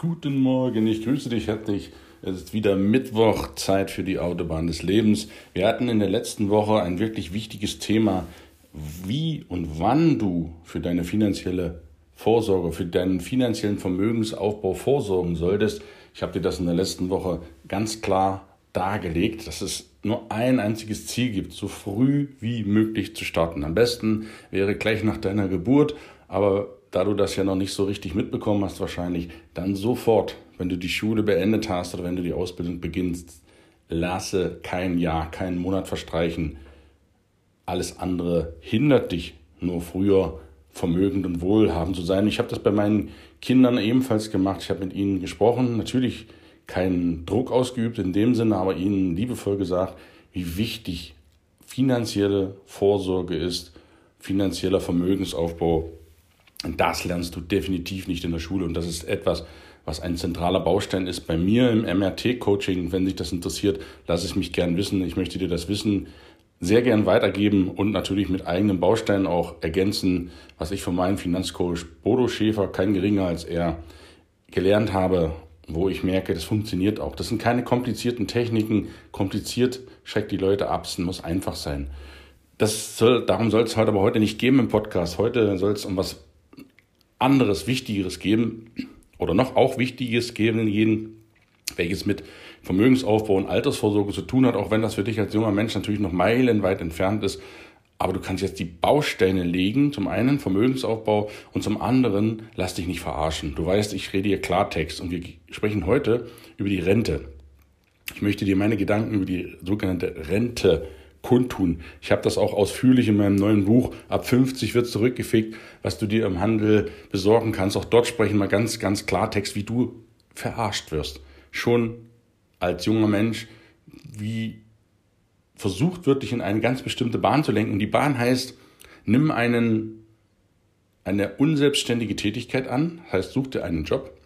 Guten Morgen, ich grüße dich herzlich. Es ist wieder Mittwoch, Zeit für die Autobahn des Lebens. Wir hatten in der letzten Woche ein wirklich wichtiges Thema, wie und wann du für deine finanzielle Vorsorge, für deinen finanziellen Vermögensaufbau vorsorgen solltest. Ich habe dir das in der letzten Woche ganz klar dargelegt, dass es nur ein einziges Ziel gibt, so früh wie möglich zu starten. Am besten wäre gleich nach deiner Geburt, aber da du das ja noch nicht so richtig mitbekommen hast wahrscheinlich, dann sofort, wenn du die Schule beendet hast oder wenn du die Ausbildung beginnst, lasse kein Jahr, keinen Monat verstreichen. Alles andere hindert dich nur früher vermögend und wohlhabend zu sein. Ich habe das bei meinen Kindern ebenfalls gemacht. Ich habe mit ihnen gesprochen, natürlich keinen Druck ausgeübt in dem Sinne, aber ihnen liebevoll gesagt, wie wichtig finanzielle Vorsorge ist, finanzieller Vermögensaufbau das lernst du definitiv nicht in der Schule. Und das ist etwas, was ein zentraler Baustein ist bei mir im MRT-Coaching. Wenn dich das interessiert, lass es mich gern wissen. Ich möchte dir das Wissen sehr gern weitergeben und natürlich mit eigenen Bausteinen auch ergänzen, was ich von meinem Finanzcoach Bodo Schäfer, kein geringer als er, gelernt habe, wo ich merke, das funktioniert auch. Das sind keine komplizierten Techniken. Kompliziert schreckt die Leute ab. Es muss einfach sein. Das soll, darum soll es heute aber heute nicht geben im Podcast. Heute soll es um was anderes, Wichtigeres geben oder noch auch Wichtiges geben, welches mit Vermögensaufbau und Altersvorsorge zu tun hat, auch wenn das für dich als junger Mensch natürlich noch meilenweit entfernt ist. Aber du kannst jetzt die Bausteine legen, zum einen Vermögensaufbau und zum anderen lass dich nicht verarschen. Du weißt, ich rede hier Klartext und wir sprechen heute über die Rente. Ich möchte dir meine Gedanken über die sogenannte Rente kundtun. Ich habe das auch ausführlich in meinem neuen Buch Ab 50 wird zurückgefegt, was du dir im Handel besorgen kannst. Auch dort sprechen wir ganz, ganz Klartext, wie du verarscht wirst. Schon als junger Mensch, wie versucht wird, dich in eine ganz bestimmte Bahn zu lenken. Und die Bahn heißt, nimm einen, eine unselbstständige Tätigkeit an, heißt, such dir einen Job,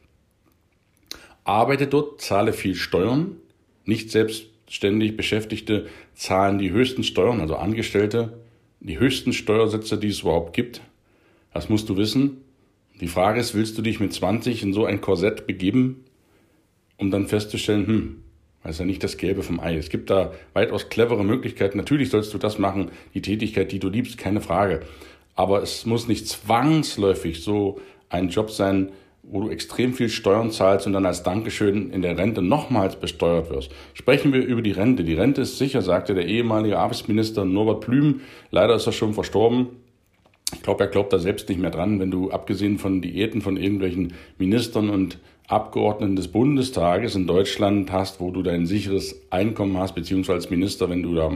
arbeite dort, zahle viel Steuern, nicht selbst ständig Beschäftigte zahlen die höchsten Steuern, also Angestellte, die höchsten Steuersätze, die es überhaupt gibt. Das musst du wissen. Die Frage ist, willst du dich mit 20 in so ein Korsett begeben, um dann festzustellen, hm, das ist ja nicht das Gelbe vom Ei. Es gibt da weitaus clevere Möglichkeiten. Natürlich sollst du das machen, die Tätigkeit, die du liebst, keine Frage. Aber es muss nicht zwangsläufig so ein Job sein, wo du extrem viel Steuern zahlst und dann als Dankeschön in der Rente nochmals besteuert wirst. Sprechen wir über die Rente. Die Rente ist sicher, sagte der ehemalige Arbeitsminister Norbert Blüm. Leider ist er schon verstorben. Ich glaube, er glaubt da selbst nicht mehr dran, wenn du abgesehen von Diäten von irgendwelchen Ministern und Abgeordneten des Bundestages in Deutschland hast, wo du dein sicheres Einkommen hast, beziehungsweise als Minister, wenn du da,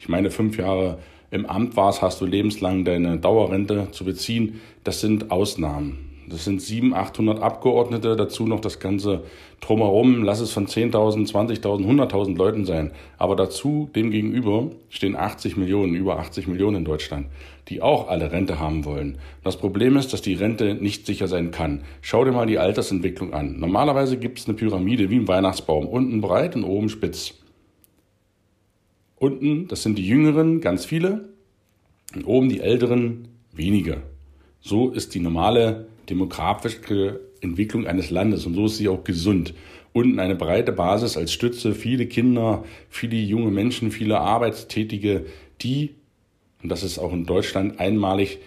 ich meine, fünf Jahre im Amt warst, hast du lebenslang deine Dauerrente zu beziehen. Das sind Ausnahmen. Das sind 700, 800 Abgeordnete, dazu noch das Ganze drumherum. Lass es von 10.000, 20.000, 100.000 Leuten sein. Aber dazu, dem gegenüber, stehen 80 Millionen, über 80 Millionen in Deutschland, die auch alle Rente haben wollen. Das Problem ist, dass die Rente nicht sicher sein kann. Schau dir mal die Altersentwicklung an. Normalerweise gibt es eine Pyramide wie im Weihnachtsbaum. Unten breit und oben spitz. Unten, das sind die Jüngeren, ganz viele. Und oben die Älteren, wenige. So ist die normale demografische Entwicklung eines Landes und so ist sie auch gesund. Unten eine breite Basis als Stütze, viele Kinder, viele junge Menschen, viele Arbeitstätige, die, und das ist auch in Deutschland einmalig,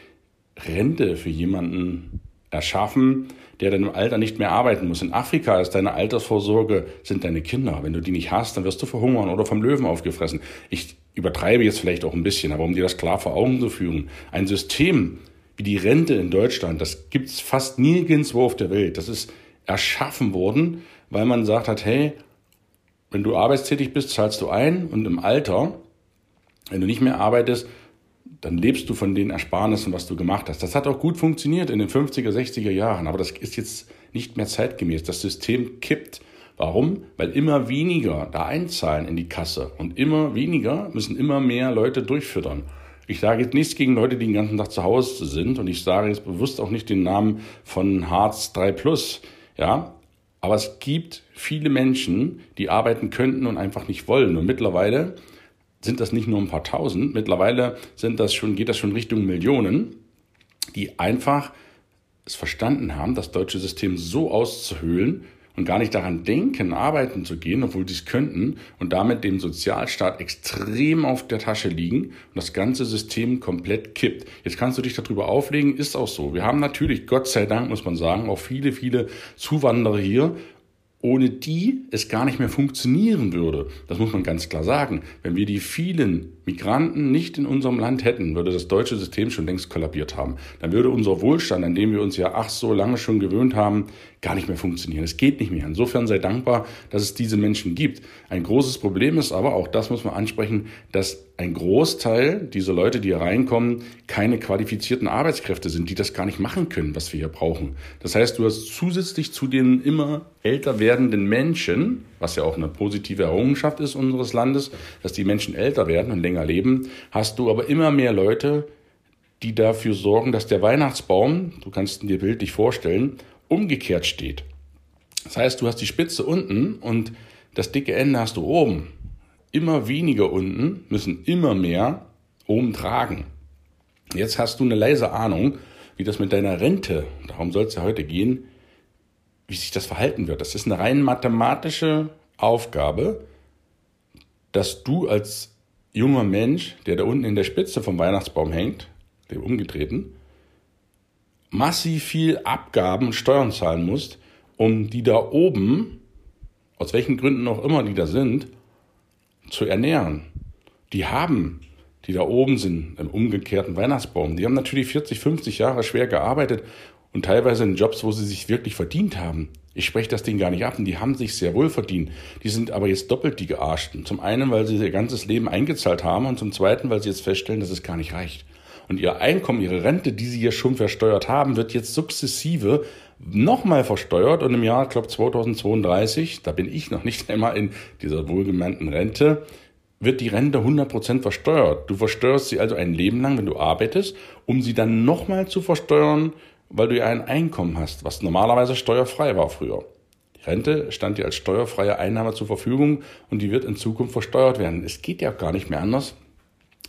Rente für jemanden erschaffen, der dann im Alter nicht mehr arbeiten muss. In Afrika ist deine Altersvorsorge, sind deine Kinder. Wenn du die nicht hast, dann wirst du verhungern oder vom Löwen aufgefressen. Ich übertreibe jetzt vielleicht auch ein bisschen, aber um dir das klar vor Augen zu führen, ein System, wie die Rente in Deutschland, das gibt's fast nirgendwo auf der Welt. Das ist erschaffen worden, weil man sagt hat, hey, wenn du arbeitstätig bist, zahlst du ein und im Alter, wenn du nicht mehr arbeitest, dann lebst du von den Ersparnissen, was du gemacht hast. Das hat auch gut funktioniert in den 50er, 60er Jahren, aber das ist jetzt nicht mehr zeitgemäß. Das System kippt. Warum? Weil immer weniger da einzahlen in die Kasse und immer weniger müssen immer mehr Leute durchfüttern. Ich sage jetzt nichts gegen Leute, die den ganzen Tag zu Hause sind und ich sage jetzt bewusst auch nicht den Namen von Hartz 3 Plus, ja. Aber es gibt viele Menschen, die arbeiten könnten und einfach nicht wollen. Und mittlerweile sind das nicht nur ein paar tausend, mittlerweile sind das schon, geht das schon Richtung Millionen, die einfach es verstanden haben, das deutsche System so auszuhöhlen, und gar nicht daran denken, arbeiten zu gehen, obwohl sie es könnten und damit dem Sozialstaat extrem auf der Tasche liegen und das ganze System komplett kippt. Jetzt kannst du dich darüber auflegen, ist auch so. Wir haben natürlich, Gott sei Dank muss man sagen, auch viele, viele Zuwanderer hier ohne die es gar nicht mehr funktionieren würde. Das muss man ganz klar sagen. Wenn wir die vielen Migranten nicht in unserem Land hätten, würde das deutsche System schon längst kollabiert haben. Dann würde unser Wohlstand, an dem wir uns ja ach so lange schon gewöhnt haben, gar nicht mehr funktionieren. Es geht nicht mehr. Insofern sei dankbar, dass es diese Menschen gibt. Ein großes Problem ist aber, auch das muss man ansprechen, dass ein Großteil dieser Leute, die hier reinkommen, keine qualifizierten Arbeitskräfte sind, die das gar nicht machen können, was wir hier brauchen. Das heißt, du hast zusätzlich zu den immer älter werdenden Menschen, was ja auch eine positive Errungenschaft ist unseres Landes, dass die Menschen älter werden und länger leben, hast du aber immer mehr Leute, die dafür sorgen, dass der Weihnachtsbaum, du kannst ihn dir bildlich vorstellen, umgekehrt steht. Das heißt, du hast die Spitze unten und das dicke Ende hast du oben. Immer weniger unten müssen immer mehr oben tragen. Jetzt hast du eine leise Ahnung, wie das mit deiner Rente, darum soll es ja heute gehen, wie sich das verhalten wird. Das ist eine rein mathematische Aufgabe, dass du als junger Mensch, der da unten in der Spitze vom Weihnachtsbaum hängt, dem umgedrehten, massiv viel Abgaben und Steuern zahlen musst, um die da oben, aus welchen Gründen auch immer die da sind, zu ernähren. Die haben, die da oben sind, im umgekehrten Weihnachtsbaum, die haben natürlich 40, 50 Jahre schwer gearbeitet und teilweise in Jobs, wo sie sich wirklich verdient haben. Ich spreche das Ding gar nicht ab und die haben sich sehr wohl verdient. Die sind aber jetzt doppelt die Gearschten. Zum einen, weil sie ihr ganzes Leben eingezahlt haben und zum zweiten, weil sie jetzt feststellen, dass es gar nicht reicht. Und ihr Einkommen, ihre Rente, die sie ja schon versteuert haben, wird jetzt sukzessive nochmal versteuert und im Jahr, ich glaube 2032, da bin ich noch nicht einmal in dieser wohlgemeinten Rente, wird die Rente 100% versteuert. Du versteuerst sie also ein Leben lang, wenn du arbeitest, um sie dann nochmal zu versteuern, weil du ja ein Einkommen hast, was normalerweise steuerfrei war früher. Die Rente stand dir als steuerfreie Einnahme zur Verfügung und die wird in Zukunft versteuert werden. Es geht ja gar nicht mehr anders.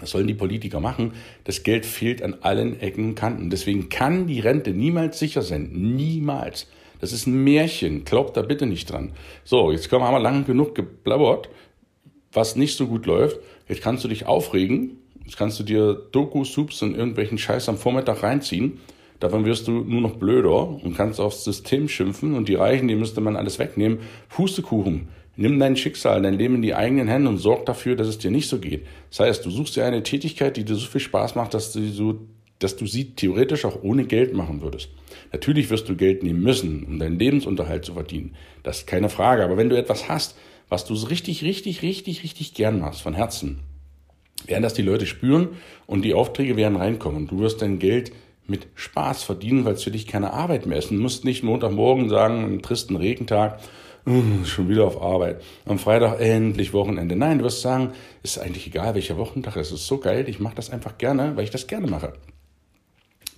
Das sollen die Politiker machen. Das Geld fehlt an allen Ecken und Kanten. Deswegen kann die Rente niemals sicher sein. Niemals. Das ist ein Märchen. Glaubt da bitte nicht dran. So, jetzt haben wir lang genug geblabbert, was nicht so gut läuft. Jetzt kannst du dich aufregen. Jetzt kannst du dir Doku-Soups und irgendwelchen Scheiß am Vormittag reinziehen. Davon wirst du nur noch blöder und kannst aufs System schimpfen und die Reichen, die müsste man alles wegnehmen. Pustekuchen. Nimm dein Schicksal, dein Leben in die eigenen Hände und sorg dafür, dass es dir nicht so geht. Das heißt, du suchst dir eine Tätigkeit, die dir so viel Spaß macht, dass du, so, dass du sie theoretisch auch ohne Geld machen würdest. Natürlich wirst du Geld nehmen müssen, um deinen Lebensunterhalt zu verdienen. Das ist keine Frage. Aber wenn du etwas hast, was du richtig, richtig, richtig, richtig gern machst, von Herzen, werden das die Leute spüren und die Aufträge werden reinkommen. Und du wirst dein Geld mit Spaß verdienen, weil es für dich keine Arbeit mehr ist. Du musst nicht Montagmorgen sagen, einen tristen Regentag, hm, schon wieder auf Arbeit. Am Freitag endlich Wochenende. Nein, du wirst sagen, ist eigentlich egal, welcher Wochentag. Es ist so geil, ich mache das einfach gerne, weil ich das gerne mache.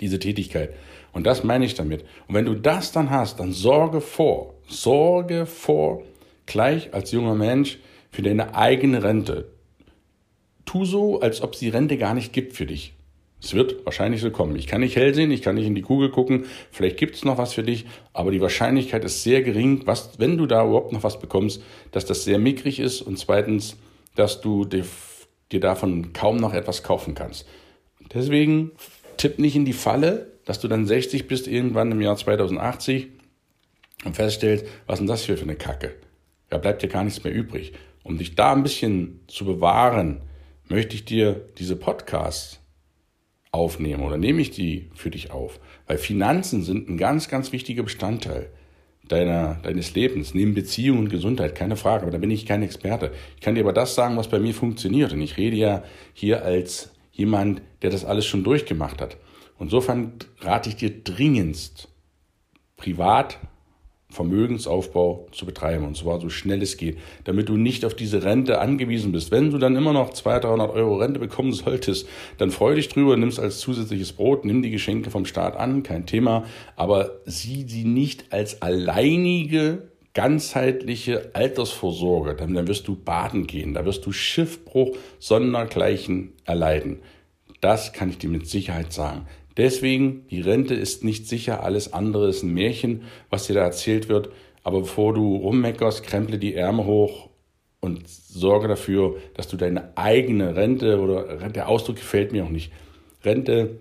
Diese Tätigkeit. Und das meine ich damit. Und wenn du das dann hast, dann sorge vor, sorge vor, gleich als junger Mensch, für deine eigene Rente. Tu so, als ob es die Rente gar nicht gibt für dich. Es wird wahrscheinlich so kommen. Ich kann nicht hell sehen, ich kann nicht in die Kugel gucken, vielleicht gibt es noch was für dich, aber die Wahrscheinlichkeit ist sehr gering, was, wenn du da überhaupt noch was bekommst, dass das sehr mickrig ist und zweitens, dass du dir, dir davon kaum noch etwas kaufen kannst. Deswegen tipp nicht in die Falle, dass du dann 60 bist irgendwann im Jahr 2080 und feststellst, was ist denn das hier für eine Kacke? Da bleibt dir gar nichts mehr übrig. Um dich da ein bisschen zu bewahren, möchte ich dir diese Podcasts aufnehmen oder nehme ich die für dich auf? Weil Finanzen sind ein ganz, ganz wichtiger Bestandteil deiner, deines Lebens, neben Beziehung und Gesundheit, keine Frage, aber da bin ich kein Experte. Ich kann dir aber das sagen, was bei mir funktioniert. Und ich rede ja hier als jemand, der das alles schon durchgemacht hat. Insofern rate ich dir dringendst, privat Vermögensaufbau zu betreiben und zwar so schnell es geht, damit du nicht auf diese Rente angewiesen bist. Wenn du dann immer noch 200, 300 Euro Rente bekommen solltest, dann freu dich drüber, nimm es als zusätzliches Brot, nimm die Geschenke vom Staat an, kein Thema, aber sieh sie nicht als alleinige ganzheitliche Altersvorsorge, dann, dann wirst du baden gehen, da wirst du Schiffbruch sondergleichen erleiden. Das kann ich dir mit Sicherheit sagen. Deswegen, die Rente ist nicht sicher, alles andere ist ein Märchen, was dir da erzählt wird. Aber bevor du rummeckerst, kremple die Ärmel hoch und sorge dafür, dass du deine eigene Rente oder der Ausdruck gefällt mir auch nicht. Rente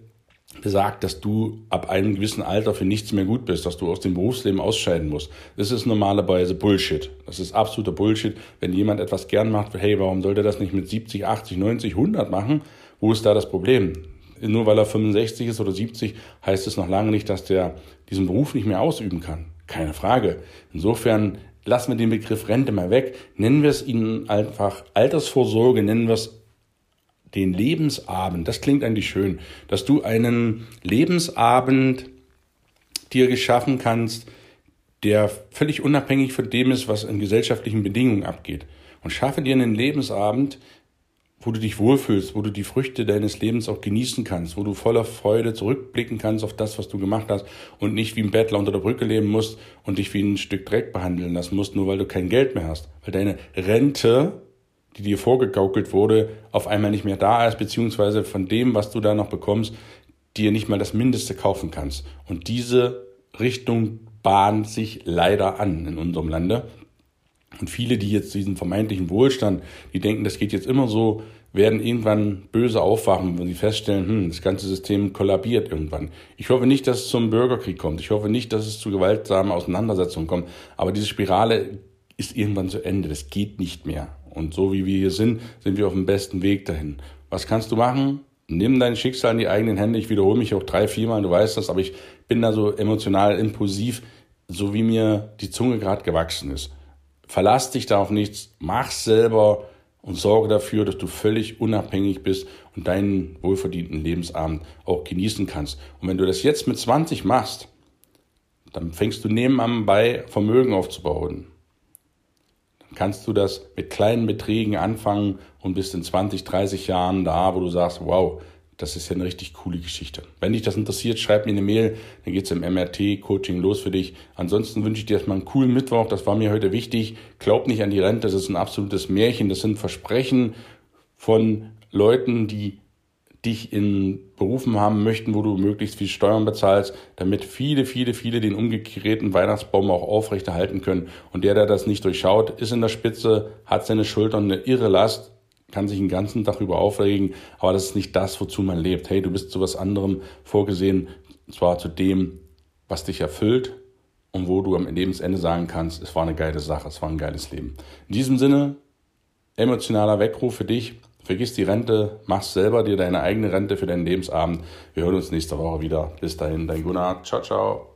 besagt, dass du ab einem gewissen Alter für nichts mehr gut bist, dass du aus dem Berufsleben ausscheiden musst. Das ist normalerweise Bullshit. Das ist absoluter Bullshit. Wenn jemand etwas gern macht, hey, warum sollte er das nicht mit 70, 80, 90, 100 machen? Wo ist da das Problem? Nur weil er 65 ist oder 70, heißt es noch lange nicht, dass der diesen Beruf nicht mehr ausüben kann. Keine Frage. Insofern lassen wir den Begriff Rente mal weg. Nennen wir es ihnen einfach Altersvorsorge, nennen wir es den Lebensabend. Das klingt eigentlich schön, dass du einen Lebensabend dir geschaffen kannst, der völlig unabhängig von dem ist, was in gesellschaftlichen Bedingungen abgeht. Und schaffe dir einen Lebensabend, wo du dich wohlfühlst, wo du die Früchte deines Lebens auch genießen kannst, wo du voller Freude zurückblicken kannst auf das, was du gemacht hast und nicht wie ein Bettler unter der Brücke leben musst und dich wie ein Stück Dreck behandeln lassen musst, nur weil du kein Geld mehr hast. Weil deine Rente, die dir vorgegaukelt wurde, auf einmal nicht mehr da ist, beziehungsweise von dem, was du da noch bekommst, dir nicht mal das Mindeste kaufen kannst. Und diese Richtung bahnt sich leider an in unserem Lande. Und viele, die jetzt diesen vermeintlichen Wohlstand, die denken, das geht jetzt immer so, werden irgendwann böse aufwachen, wenn sie feststellen, hm, das ganze System kollabiert irgendwann. Ich hoffe nicht, dass es zum Bürgerkrieg kommt. Ich hoffe nicht, dass es zu gewaltsamen Auseinandersetzungen kommt. Aber diese Spirale ist irgendwann zu Ende. Das geht nicht mehr. Und so wie wir hier sind, sind wir auf dem besten Weg dahin. Was kannst du machen? Nimm dein Schicksal in die eigenen Hände. Ich wiederhole mich auch drei, viermal, du weißt das, aber ich bin da so emotional impulsiv, so wie mir die Zunge gerade gewachsen ist. Verlass dich da auf nichts, mach's selber und sorge dafür, dass du völlig unabhängig bist und deinen wohlverdienten Lebensabend auch genießen kannst. Und wenn du das jetzt mit 20 machst, dann fängst du nebenan bei, Vermögen aufzubauen. Dann kannst du das mit kleinen Beträgen anfangen und bist in 20, 30 Jahren da, wo du sagst, wow, das ist ja eine richtig coole Geschichte. Wenn dich das interessiert, schreib mir eine Mail, dann geht's im MRT-Coaching los für dich. Ansonsten wünsche ich dir erstmal einen coolen Mittwoch, das war mir heute wichtig. Glaub nicht an die Rente, das ist ein absolutes Märchen, das sind Versprechen von Leuten, die dich in Berufen haben möchten, wo du möglichst viel Steuern bezahlst, damit viele, viele, viele den umgekehrten Weihnachtsbaum auch aufrechterhalten können. Und der, der das nicht durchschaut, ist in der Spitze, hat seine Schultern eine irre Last kann sich den ganzen Tag über aufregen, aber das ist nicht das, wozu man lebt. Hey, du bist zu was anderem vorgesehen, und zwar zu dem, was dich erfüllt und wo du am Lebensende sagen kannst, es war eine geile Sache, es war ein geiles Leben. In diesem Sinne, emotionaler Weckruf für dich. Vergiss die Rente, mach selber dir deine eigene Rente für deinen Lebensabend. Wir hören uns nächste Woche wieder. Bis dahin, dein Gunnar. Ciao, ciao.